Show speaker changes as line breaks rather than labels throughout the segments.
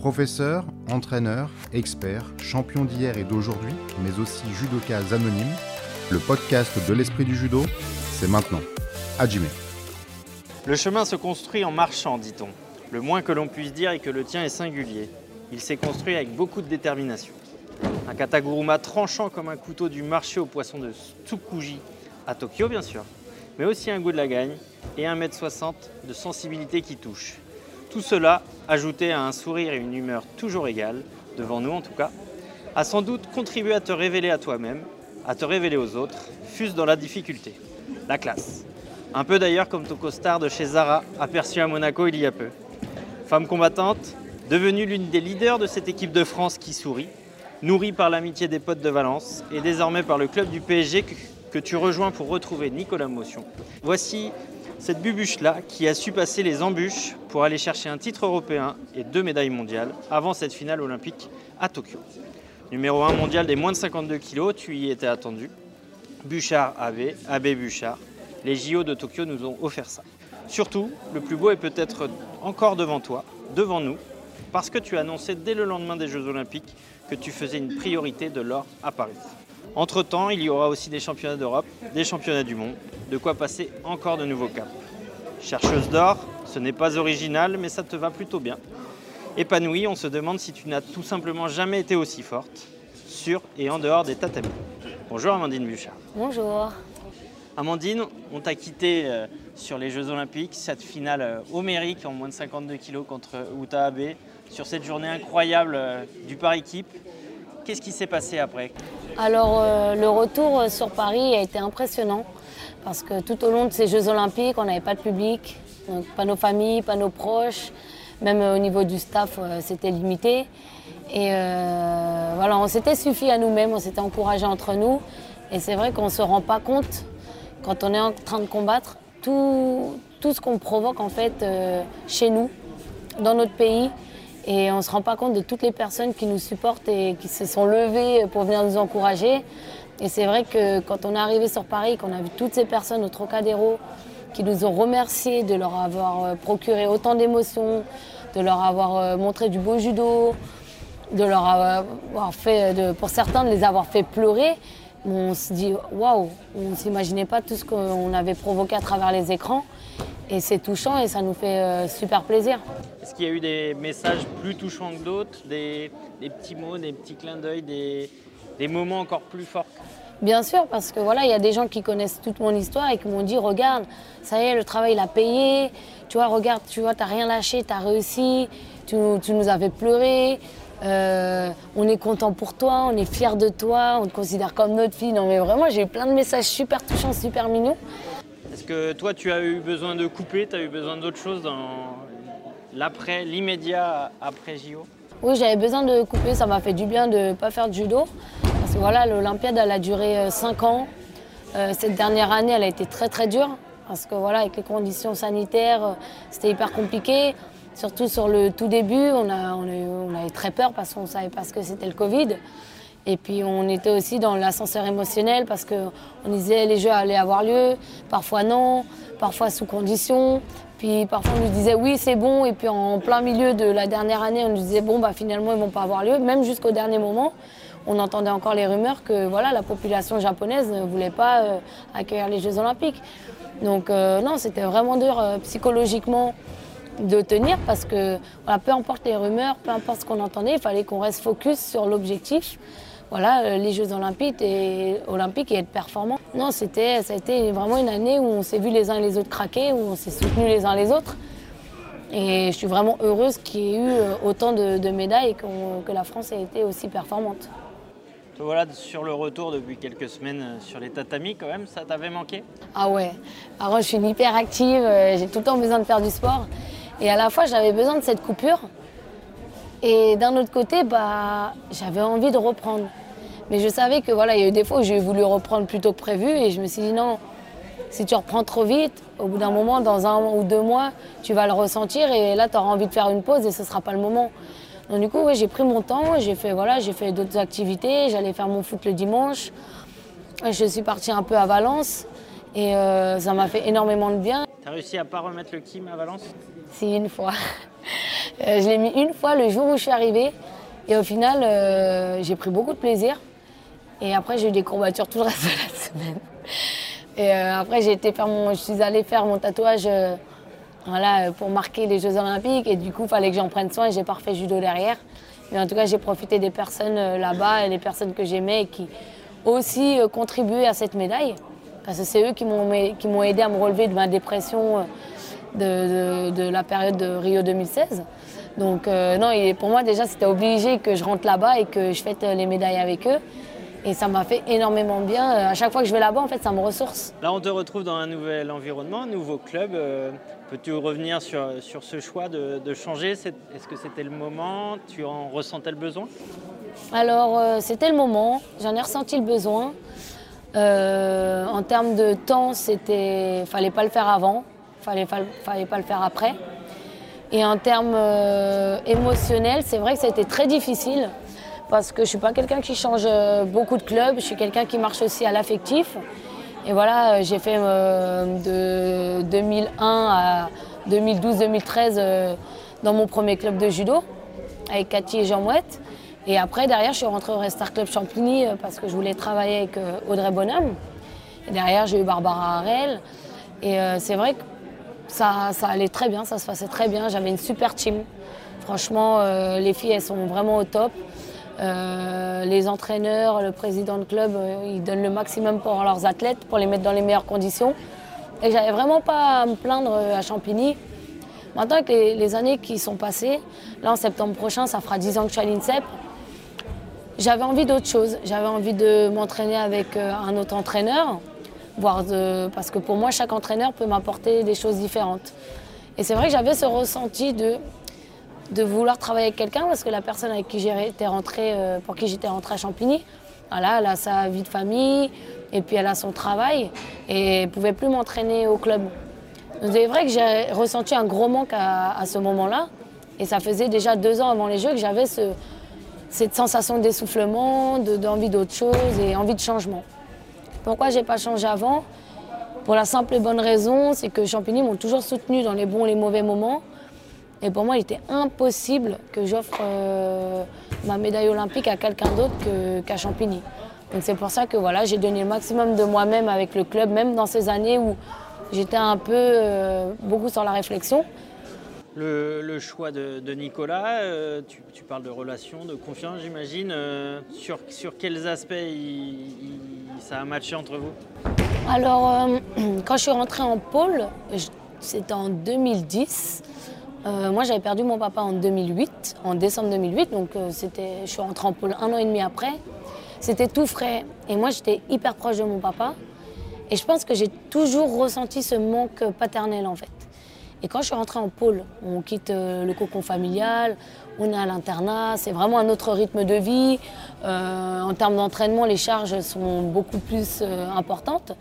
Professeur, entraîneur, expert, champion d'hier et d'aujourd'hui, mais aussi judokas anonyme, le podcast de l'esprit du judo, c'est maintenant. Hajime.
Le chemin se construit en marchant, dit-on. Le moins que l'on puisse dire est que le tien est singulier. Il s'est construit avec beaucoup de détermination. Un kataguruma tranchant comme un couteau du marché aux poissons de Tsukuji, à Tokyo bien sûr, mais aussi un goût de la gagne et 1m60 de sensibilité qui touche. Tout cela, ajouté à un sourire et une humeur toujours égales, devant nous en tout cas, a sans doute contribué à te révéler à toi-même, à te révéler aux autres, fût-ce dans la difficulté. La classe. Un peu d'ailleurs comme ton costard de chez Zara, aperçu à Monaco il y a peu. Femme combattante, devenue l'une des leaders de cette équipe de France qui sourit, nourrie par l'amitié des potes de Valence et désormais par le club du PSG que, que tu rejoins pour retrouver Nicolas Motion. Voici cette bubuche-là qui a su passer les embûches pour aller chercher un titre européen et deux médailles mondiales avant cette finale olympique à Tokyo. Numéro 1 mondial des moins de 52 kilos, tu y étais attendu. Bouchard AB, AB Bouchard. Les JO de Tokyo nous ont offert ça. Surtout, le plus beau est peut-être encore devant toi, devant nous, parce que tu as annoncé dès le lendemain des Jeux Olympiques que tu faisais une priorité de l'or à Paris. Entre-temps, il y aura aussi des championnats d'Europe, des championnats du monde, de quoi passer encore de nouveaux caps. Chercheuse d'or, ce n'est pas original, mais ça te va plutôt bien. Épanouie, on se demande si tu n'as tout simplement jamais été aussi forte, sur et en dehors des tatamis. Bonjour Amandine Bouchard.
Bonjour.
Amandine, on t'a quitté euh, sur les Jeux Olympiques, cette finale euh, homérique en moins de 52 kilos contre Uta Abe, sur cette journée incroyable euh, du par équipe. Qu'est-ce qui s'est passé après
Alors euh, le retour sur Paris a été impressionnant parce que tout au long de ces Jeux Olympiques, on n'avait pas de public, pas nos familles, pas nos proches, même euh, au niveau du staff, euh, c'était limité. Et euh, voilà, on s'était suffi à nous-mêmes, on s'était encouragé entre nous. Et c'est vrai qu'on ne se rend pas compte, quand on est en train de combattre, tout, tout ce qu'on provoque en fait euh, chez nous, dans notre pays. Et on ne se rend pas compte de toutes les personnes qui nous supportent et qui se sont levées pour venir nous encourager. Et c'est vrai que quand on est arrivé sur Paris, qu'on a vu toutes ces personnes au Trocadéro qui nous ont remerciés de leur avoir euh, procuré autant d'émotions, de leur avoir euh, montré du beau judo, de leur avoir fait, pour certains, de les avoir fait pleurer, on se dit waouh, on ne s'imaginait pas tout ce qu'on avait provoqué à travers les écrans. Et c'est touchant et ça nous fait euh, super plaisir.
Est-ce qu'il y a eu des messages plus touchants que d'autres, des, des petits mots, des petits clins d'œil, des, des moments encore plus forts
Bien sûr, parce que voilà, il y a des gens qui connaissent toute mon histoire et qui m'ont dit regarde, ça y est, le travail il a payé. Tu vois, regarde, tu vois, t'as rien lâché, t'as réussi. Tu, tu nous as fait pleurer. Euh, on est content pour toi, on est fiers de toi, on te considère comme notre fille. Non mais vraiment, j'ai eu plein de messages super touchants, super mignons.
Est-ce que toi, tu as eu besoin de couper, tu as eu besoin d'autre chose dans l'immédiat après JO
Oui, j'avais besoin de couper, ça m'a fait du bien de ne pas faire de judo. Parce que voilà, l'Olympiade, elle a duré 5 ans. Euh, cette dernière année, elle a été très très dure. Parce que voilà, avec les conditions sanitaires, euh, c'était hyper compliqué. Surtout sur le tout début, on, a, on, a eu- on avait très peur parce qu'on ne savait pas ce que c'était le Covid. Et puis on était aussi dans l'ascenseur émotionnel parce qu'on disait les jeux allaient avoir lieu, parfois non, parfois sous conditions. Puis parfois on nous disait oui c'est bon et puis en plein milieu de la dernière année on nous disait bon bah finalement ils vont pas avoir lieu. Même jusqu'au dernier moment on entendait encore les rumeurs que voilà la population japonaise ne voulait pas euh, accueillir les Jeux Olympiques. Donc euh, non c'était vraiment dur euh, psychologiquement de tenir parce que voilà, peu importe les rumeurs, peu importe ce qu'on entendait, il fallait qu'on reste focus sur l'objectif. Voilà, euh, les Jeux Olympiques et, olympiques et être performant. Non, c'était, ça a été vraiment une année où on s'est vu les uns et les autres craquer, où on s'est soutenus les uns les autres. Et je suis vraiment heureuse qu'il y ait eu euh, autant de, de médailles et que la France ait été aussi performante.
Te voilà sur le retour depuis quelques semaines euh, sur les tatamis quand même, ça t'avait manqué?
Ah ouais. Alors je suis hyper active, j'ai tout le temps besoin de faire du sport. Et à la fois, j'avais besoin de cette coupure. Et d'un autre côté, bah, j'avais envie de reprendre. Mais je savais que voilà, il y a eu des fois où j'ai voulu reprendre plus tôt que prévu et je me suis dit non, si tu reprends trop vite, au bout d'un moment, dans un ou deux mois, tu vas le ressentir et là, tu auras envie de faire une pause et ce ne sera pas le moment. Donc du coup, ouais, j'ai pris mon temps, j'ai fait, voilà, j'ai fait d'autres activités, j'allais faire mon foot le dimanche, je suis partie un peu à Valence et euh, ça m'a fait énormément de bien.
T'as réussi à pas remettre le Kim à Valence?
Si, une fois. je l'ai mis une fois le jour où je suis arrivée. Et au final, j'ai pris beaucoup de plaisir. Et après, j'ai eu des courbatures tout le reste de la semaine. Et après, j'ai été faire mon, je suis allée faire mon tatouage voilà, pour marquer les Jeux Olympiques. Et du coup, il fallait que j'en prenne soin et j'ai pas refait judo derrière. Mais en tout cas, j'ai profité des personnes là-bas et des personnes que j'aimais et qui aussi contribué à cette médaille. Parce que c'est eux qui m'ont aidé à me relever de ma dépression de, la période de Rio 2016. Donc euh, non, pour moi déjà c'était obligé que je rentre là-bas et que je fête les médailles avec eux. Et ça m'a fait énormément bien. À chaque fois que je vais là-bas, en fait, ça me ressource.
Là, on te retrouve dans un nouvel environnement, un nouveau club. Euh, peux-tu revenir sur, sur ce choix de, de changer Est-ce que c'était le moment Tu en ressentais le besoin
Alors, euh, c'était le moment. J'en ai ressenti le besoin. Euh, en termes de temps, c'était, fallait pas le faire avant, fallait, fallait pas le faire après. Et en termes émotionnels, c'est vrai que ça a été très difficile parce que je ne suis pas quelqu'un qui change euh, beaucoup de clubs, je suis quelqu'un qui marche aussi à l'affectif. Et voilà, euh, j'ai fait euh, de 2001 à 2012-2013 dans mon premier club de judo avec Cathy et Jean Mouette. Et après, derrière, je suis rentrée au Restart Club Champigny parce que je voulais travailler avec Audrey Bonhomme. Et derrière, j'ai eu Barbara Harel. Et c'est vrai que ça, ça, allait très bien, ça se passait très bien. J'avais une super team. Franchement, les filles, elles sont vraiment au top. Euh, les entraîneurs, le président de club, euh, ils donnent le maximum pour leurs athlètes, pour les mettre dans les meilleures conditions. Et j'avais vraiment pas à me plaindre euh, à Champigny. Maintenant, avec les, années qui sont passées, là en septembre prochain, ça fera 10 ans que je suis à l'INSEP, j'avais envie d'autre chose. J'avais envie de m'entraîner avec un autre entraîneur, parce que pour moi, chaque entraîneur peut m'apporter des choses différentes. Et c'est vrai que j'avais ce ressenti de de vouloir travailler avec quelqu'un parce que la personne avec qui j'étais rentrée, euh, pour qui j'étais rentrée à Champigny, elle a sa vie de famille et puis elle a son travail et elle pouvait plus m'entraîner au club. C'est vrai que j'ai ressenti un gros manque à, ce moment-là et ça faisait déjà deux ans avant les Jeux que j'avais cette sensation d'essoufflement, d'envie d'autre chose et envie de changement. Pourquoi j'ai pas changé avant? Pour la simple et bonne raison, c'est que Champigny m'ont toujours soutenu dans les bons et les mauvais moments. Et pour moi, il était impossible que j'offre euh, ma médaille olympique à quelqu'un d'autre qu'à Champigny. Donc c'est pour ça que voilà, j'ai donné le maximum de moi-même avec le club, même dans ces années où j'étais un peu euh, beaucoup sur la réflexion.
Le, choix de, Nicolas, euh, tu, parles de relations, de confiance, j'imagine. sur, sur quels aspects ça a matché entre vous?
Alors, quand je suis rentrée en pôle, c'était en 2010. Euh, moi, j'avais perdu mon papa en 2008, en décembre 2008, donc euh, je suis rentrée en pôle un an et demi après. C'était tout frais et moi, j'étais hyper proche de mon papa. Et je pense que j'ai toujours ressenti ce manque paternel en fait. Et quand je suis rentrée en pôle, on quitte euh, le cocon familial, on est à l'internat, c'est vraiment un autre rythme de vie. en termes d'entraînement, les charges sont beaucoup plus importantes.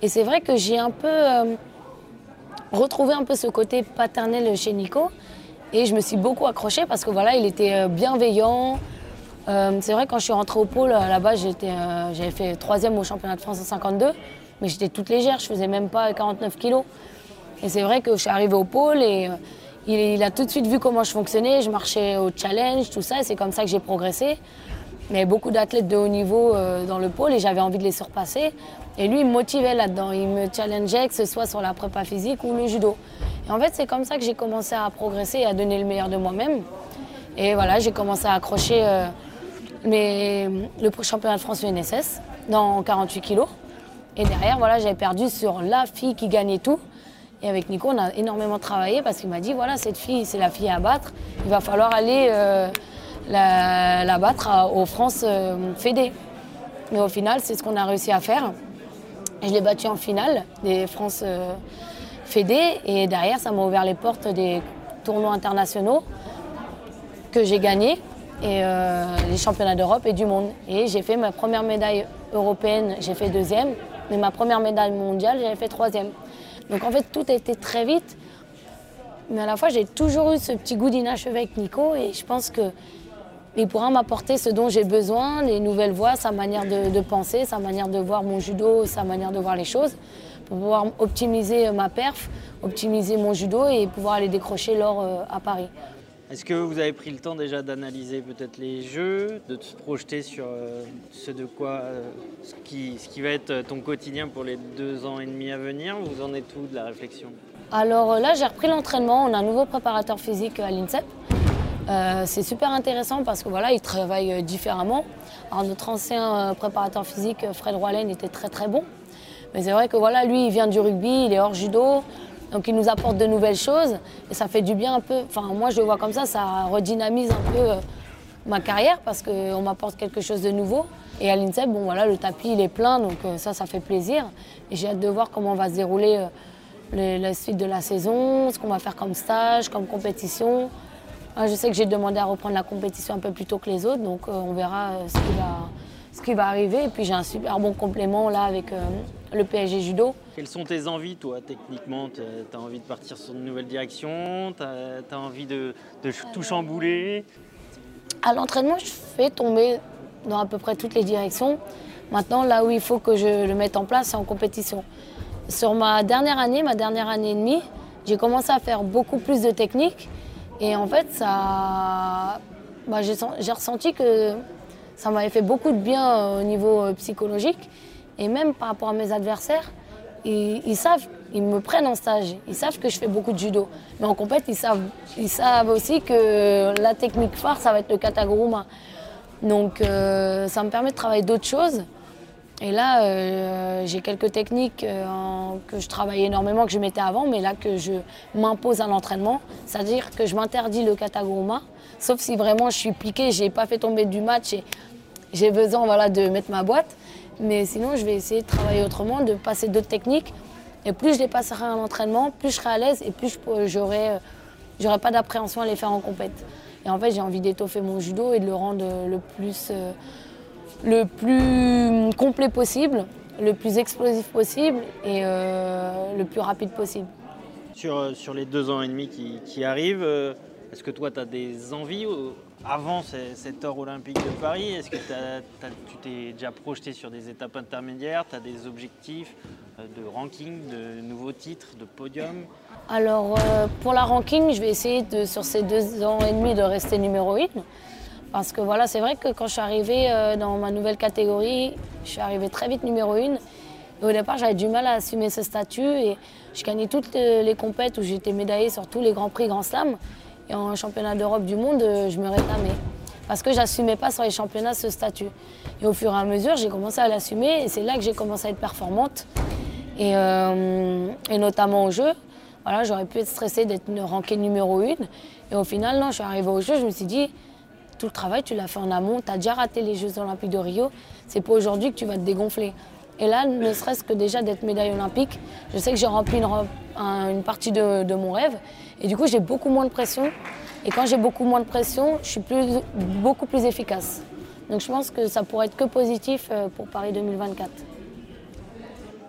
Et c'est vrai que j'ai un peu retrouver un peu ce côté paternel chez Nico. Et je me suis beaucoup accrochée parce que voilà, il était euh, bienveillant. Euh, c'est vrai, quand je suis rentrée au pôle, là-bas, euh, j'avais fait troisième au championnat de France en 52, mais j'étais toute légère, je faisais même pas 49 kilos. Et c'est vrai que je suis arrivée au pôle et il, a tout de suite vu comment je fonctionnais, je marchais au challenge, tout ça, et c'est comme ça que j'ai progressé. Mais beaucoup d'athlètes de haut niveau dans le pôle et j'avais envie de les surpasser. Et lui, il me motivait là-dedans. Il me challengeait, que ce soit sur la prépa physique ou le judo. Et en fait, c'est comme ça que j'ai commencé à progresser et à donner le meilleur de moi-même. Et voilà, j'ai commencé à accrocher euh, le championnat de France UNSS dans 48 kilos. Et derrière, voilà, j'avais perdu sur la fille qui gagnait tout. Et avec Nico, on a énormément travaillé parce qu'il m'a dit voilà, cette fille, c'est la fille à battre. Il va falloir aller euh, la, battre aux France euh, Fédé. Mais au final, c'est ce qu'on a réussi à faire. Je l'ai battu en finale des France euh, Fédé et derrière, ça m'a ouvert les portes des tournois internationaux que j'ai gagnés et euh, les championnats d'Europe et du monde. Et j'ai fait ma première médaille européenne, j'ai fait deuxième, mais ma première médaille mondiale, j'avais fait troisième. Donc en fait, tout a été très vite. Mais à la fois, j'ai toujours eu ce petit goût d'inachevé avec Nico et je pense que il pourra m'apporter ce dont j'ai besoin, les nouvelles voies, sa manière de, penser, sa manière de voir mon judo, sa manière de voir les choses, pour pouvoir optimiser ma perf, optimiser mon judo et pouvoir aller décrocher l'or euh, à Paris.
Est-ce que vous avez pris le temps déjà d'analyser peut-être les jeux, de se projeter sur euh, ce de quoi, euh, ce, qui, ce qui va être ton quotidien pour les deux ans et demi à venir Vous en êtes où de la réflexion?
Alors là, j'ai repris l'entraînement. On a un nouveau préparateur physique à l'INSEP. C'est super intéressant parce que voilà, il travaille différemment. Alors notre ancien préparateur physique, Fred Roalen, était très très bon. Mais c'est vrai que voilà, lui, il vient du rugby, il est hors judo. Donc il nous apporte de nouvelles choses et ça fait du bien un peu. Moi je le vois comme ça, ça redynamise un peu euh, ma carrière parce qu'on m'apporte quelque chose de nouveau. Et à l'INSEP, bon voilà, le tapis il est plein, donc euh, ça, ça fait plaisir. Et j'ai hâte de voir comment va se dérouler euh, la suite de la saison, ce qu'on va faire comme stage, comme compétition. Je sais que j'ai demandé à reprendre la compétition un peu plus tôt que les autres, donc on verra ce qui va ce qui va arriver. Et puis j'ai un super bon complément là avec euh, le PSG Judo.
Quelles sont tes envies, toi, techniquement? Tu as envie de partir sur une nouvelle direction Tu as, envie de, tout chambouler?
À l'entraînement, je fais tomber dans à peu près toutes les directions. Maintenant, là où il faut que je le mette en place, c'est en compétition. Sur ma dernière année, ma dernière année et demie, j'ai commencé à faire beaucoup plus de techniques. Et en fait, ça, bah, j'ai ressenti que ça m'avait fait beaucoup de bien euh, au niveau euh, psychologique. Et même par rapport à mes adversaires, ils, savent, ils me prennent en stage. Ils savent que je fais beaucoup de judo. Mais en compète, ils savent, ils savent aussi que la technique phare, ça va être le kataguruma. Donc euh, ça me permet de travailler d'autres choses. Et là, j'ai quelques techniques que je travaille énormément, que je mettais avant, mais là que je m'impose à l'entraînement. C'est-à-dire que je m'interdis le kataguruma, sauf si vraiment je suis piqué, j'ai pas fait tomber du match et j'ai besoin voilà, de mettre ma boîte. Mais sinon, je vais essayer de travailler autrement, de passer d'autres techniques. Et plus je les passerai à l'entraînement, plus je serai à l'aise et plus j'aurai j'aurai pas d'appréhension à les faire en compète. Et en fait, j'ai envie d'étoffer mon judo et de le rendre le plus, euh, le plus complet possible, le plus explosif possible et euh, le plus rapide possible.
Sur, euh, sur les deux ans et demi qui, qui arrivent, est-ce que toi, tu as des envies avant cet or olympique de Paris? Est-ce que tu t'es déjà projeté sur des étapes intermédiaires? Tu as des objectifs euh, de ranking, de nouveaux titres, de podium?
Alors, euh, pour la ranking, je vais essayer de, sur ces deux ans et demi de rester numéro 1. Parce que voilà, c'est vrai que quand je suis arrivée euh, dans ma nouvelle catégorie, je suis arrivée très vite numéro 1. Et au départ, j'avais du mal à assumer ce statut et je gagnais toutes les compètes où j'étais médaillée sur tous les grands prix Grand Slam. Et en championnat d'Europe du monde, euh, je me réclamais. Parce que j'assumais pas sur les championnats ce statut. Et au fur et à mesure, j'ai commencé à l'assumer et c'est là que j'ai commencé à être performante. Et, euh, notamment au jeu. Voilà, j'aurais pu être stressée d'être rankée numéro une. Et au final, non, je suis arrivée au jeu, je me suis dit, tout le travail, tu l'as fait en amont, tu as déjà raté les Jeux Olympiques de Rio, c'est pas aujourd'hui que tu vas te dégonfler. Et là, ne serait-ce que déjà d'être médaille olympique, je sais que j'ai rempli une, partie de, mon rêve. Et du coup, j'ai beaucoup moins de pression. Et quand j'ai beaucoup moins de pression, je suis beaucoup plus efficace. Donc je pense que ça pourrait être que positif euh, pour Paris 2024.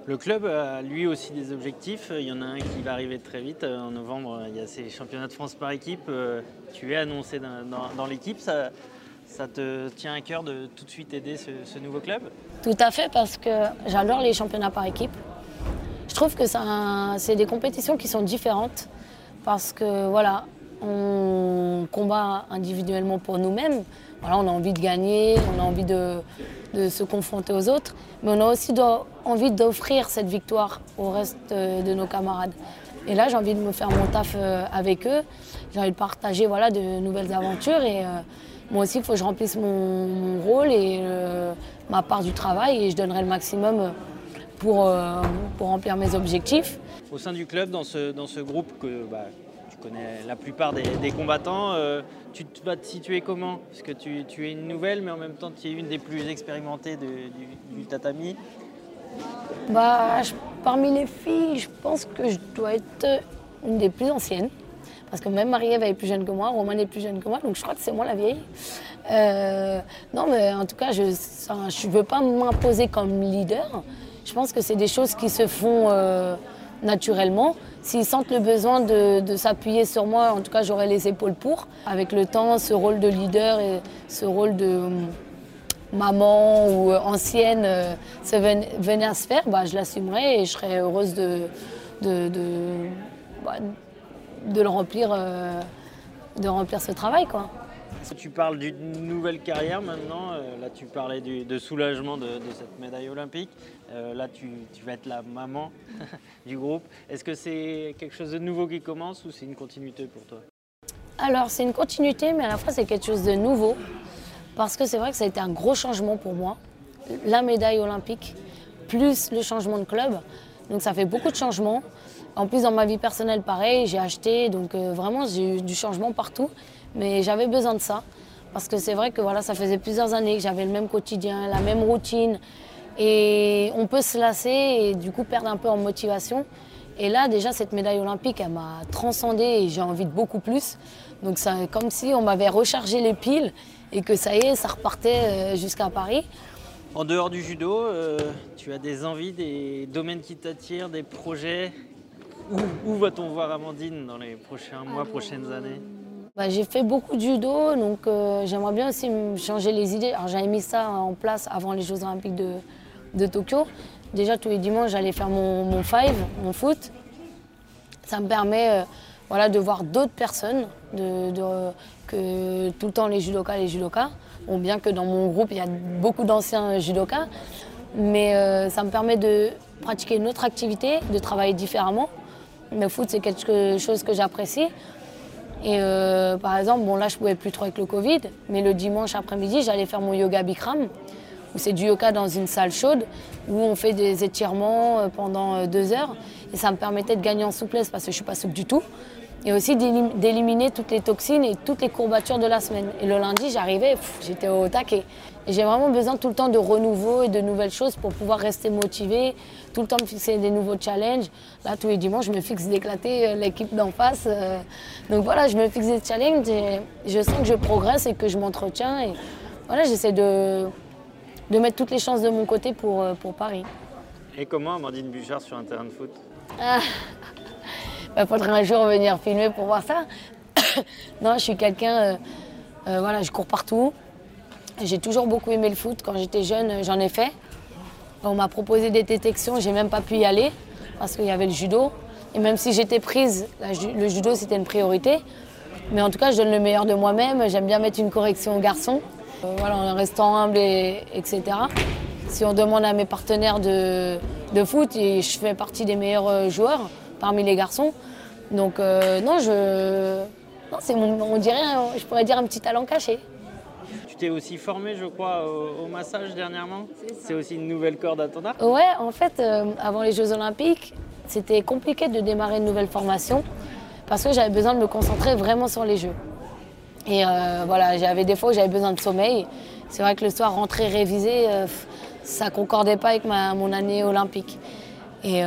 Le club a lui aussi des objectifs. Il y en a un qui va arriver très vite. En novembre, il y a ces championnats de France par équipe. Tu es annoncé dans, l'équipe. Ça, ça, te tient à cœur de tout de suite aider ce nouveau club?
Tout à fait, parce que j'adore les championnats par équipe. Je trouve que c'est des compétitions qui sont différentes parce que voilà, on combat individuellement pour nous-mêmes. Voilà, on a envie de gagner, on a envie de, se confronter aux autres, mais on a aussi envie d'offrir cette victoire au reste de nos camarades. Et là, j'ai envie de me faire mon taf euh, avec eux. J'ai envie de partager voilà, de nouvelles aventures. Et euh, moi aussi, il faut que je remplisse mon, rôle et euh, ma part du travail. Et je donnerai le maximum pour, euh, pour remplir mes objectifs.
Au sein du club, dans ce, dans ce groupe que bah, tu connais la plupart des, combattants, tu vas te situer comment? Parce que tu, tu, es une nouvelle, mais en même temps, tu es une des plus expérimentées du, tatami.
Bah, parmi les filles, je pense que je dois être une des plus anciennes. Parce que même Marie-Ève est plus jeune que moi, Romain est plus jeune que moi, donc je crois que c'est moi la vieille. Euh, non, mais en tout cas, je ne veux pas m'imposer comme leader. Je pense que c'est des choses qui se font euh, naturellement. S'ils sentent le besoin de, s'appuyer sur moi, en tout cas j'aurai les épaules pour. Avec le temps, ce rôle de leader et ce rôle de euh, maman ou euh, ancienne se venait à se faire, bah, je l'assumerai et je serai heureuse de, de, de, bah, le remplir de remplir ce travail. Quoi.
Tu parles d'une nouvelle carrière maintenant. Euh, là, tu parlais de soulagement de, cette médaille olympique. Euh, là, tu, vas être la maman du groupe. Est-ce que c'est quelque chose de nouveau qui commence ou c'est une continuité pour toi?
Alors, c'est une continuité, mais à la fois, c'est quelque chose de nouveau. Parce que c'est vrai que ça a été un gros changement pour moi. La médaille olympique, plus le changement de club. Donc, ça fait beaucoup de changements. En plus, dans ma vie personnelle, pareil, j'ai acheté. Donc, euh, vraiment, j'ai eu du changement partout. Mais j'avais besoin de ça. Parce que c'est vrai que voilà, ça faisait plusieurs années que j'avais le même quotidien, la même routine. Et on peut se lasser et du coup perdre un peu en motivation. Et là, déjà, cette médaille olympique, elle m'a transcendée et j'ai envie de beaucoup plus. Donc c'est comme si on m'avait rechargé les piles et que ça y est, ça repartait euh, jusqu'à Paris.
En dehors du judo, euh, tu as des envies, des domaines qui t'attirent, des projets Où, va-t-on voir Amandine dans les prochains mois, prochaines années
bah, j'ai fait beaucoup de judo, donc euh, j'aimerais bien aussi changer les idées. Alors j'avais mis ça en place avant les Jeux Olympiques de, Tokyo. Déjà tous les dimanches, j'allais faire mon, five, mon foot. Ça me permet euh, voilà, de voir d'autres personnes que tout le temps les judokas, les judokas. Bon, bien que dans mon groupe, il y a beaucoup d'anciens judokas, mais euh, ça me permet de pratiquer une autre activité, de travailler différemment. Le foot, c'est quelque chose que j'apprécie. Et euh, par exemple, bon là je pouvais plus trop avec le Covid, mais le dimanche après-midi, j'allais faire mon yoga Bikram, où c'est du yoga dans une salle chaude, où on fait des étirements euh, pendant euh, deux heures. Et ça me permettait de gagner en souplesse parce que je suis pas souple du tout. Et aussi d'éliminer toutes les toxines et toutes les courbatures de la semaine. Et le lundi, j'arrivais, j'étais au taquet. Et j'ai vraiment besoin tout le temps de renouveau et de nouvelles choses pour pouvoir rester motivée, tout le temps me fixer des nouveaux challenges. Là, tous les dimanches, je me fixe d'éclater euh, l'équipe d'en face. Euh. Donc voilà, je me fixe des challenges et je sens que je progresse et que je m'entretiens. Et voilà, j'essaie de, de mettre toutes les chances de mon côté pour, euh, pour Paris.
Et comment Amandine Bouchard sur un terrain de foot? Il
bah, faudrait un jour venir filmer pour voir ça. non, je suis quelqu'un, voilà, je cours partout. J'ai toujours beaucoup aimé le foot. Quand j'étais jeune, j'en ai fait. On m'a proposé des détections, j'ai même pas pu y aller parce qu'il y avait le judo. Et même si j'étais prise, le judo c'était une priorité. Mais en tout cas, je donne le meilleur de moi-même. J'aime bien mettre une correction aux garçons, euh, voilà, en restant humble, et, etc. Si on demande à mes partenaires de, foot, et je fais partie des meilleurs euh, joueurs parmi les garçons. Donc euh, non, je, non, c'est on dirait, je pourrais dire un petit talent caché.
Tu t'es aussi formé, je crois, au, massage dernièrement. C'est aussi une nouvelle corde à ton arc
Ouais, en fait, euh, avant les Jeux Olympiques, c'était compliqué de démarrer une nouvelle formation parce que j'avais besoin de me concentrer vraiment sur les Jeux. Et euh, voilà, j'avais des fois où j'avais besoin de sommeil. C'est vrai que le soir, rentrer réviser, euh, ça concordait pas avec ma, mon année olympique. Et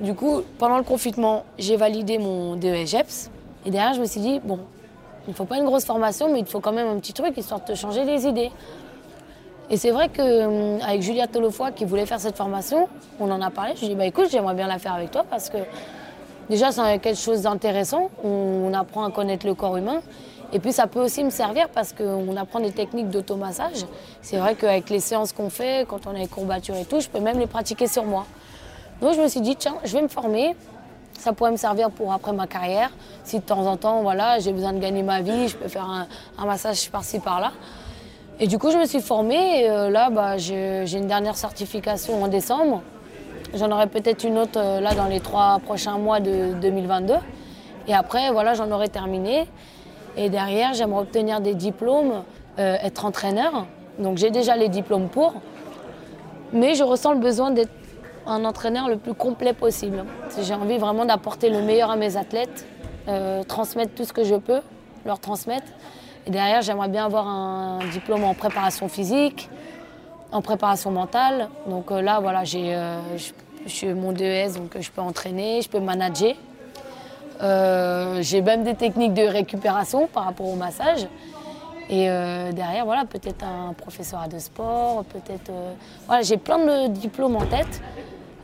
du coup, pendant le confinement, j'ai validé mon DES Et derrière, je me suis dit, bon, il ne faut pas une grosse formation, mais il faut quand même un petit truc histoire de te changer les idées. Et c'est vrai qu'avec hum, Julia Tolofoy qui voulait faire cette formation, on en a parlé. Je lui ai dit bah, écoute, j'aimerais bien la faire avec toi parce que déjà c'est quelque chose d'intéressant. On, apprend à connaître le corps humain. Et puis ça peut aussi me servir parce qu'on apprend des techniques d'automassage. C'est vrai qu'avec les séances qu'on fait, quand on a les courbatures et tout, je peux même les pratiquer sur moi. Donc je me suis dit tiens, je vais me former. Ça pourrait me servir pour après ma carrière. Si de temps en temps, voilà, j'ai besoin de gagner ma vie, je peux faire un, massage par-ci par-là. Et du coup, je me suis formée. Et euh, là, bah, j'ai une dernière certification en décembre. J'en aurai peut-être une autre euh, là dans les trois prochains mois de 2022. Et après, voilà, j'en aurai terminé. Et derrière, j'aimerais obtenir des diplômes, euh, être entraîneur. Donc j'ai déjà les diplômes pour. Mais je ressens le besoin d'être un entraîneur le plus complet possible. J'ai envie vraiment d'apporter le meilleur à mes athlètes, euh, transmettre tout ce que je peux, leur transmettre. Et derrière, j'aimerais bien avoir un diplôme en préparation physique, en préparation mentale. Donc euh, là, voilà, j'ai euh, mon DES, donc je peux entraîner, je peux manager. j'ai même des techniques de récupération par rapport au massage. Et derrière, voilà, peut-être un professeur de sport, peut-être. voilà, j'ai plein de diplômes en tête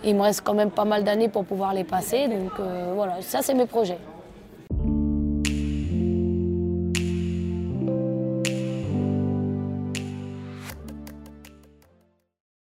il me reste quand même pas mal d'années pour pouvoir les passer. Donc euh, voilà, ça c'est mes projets.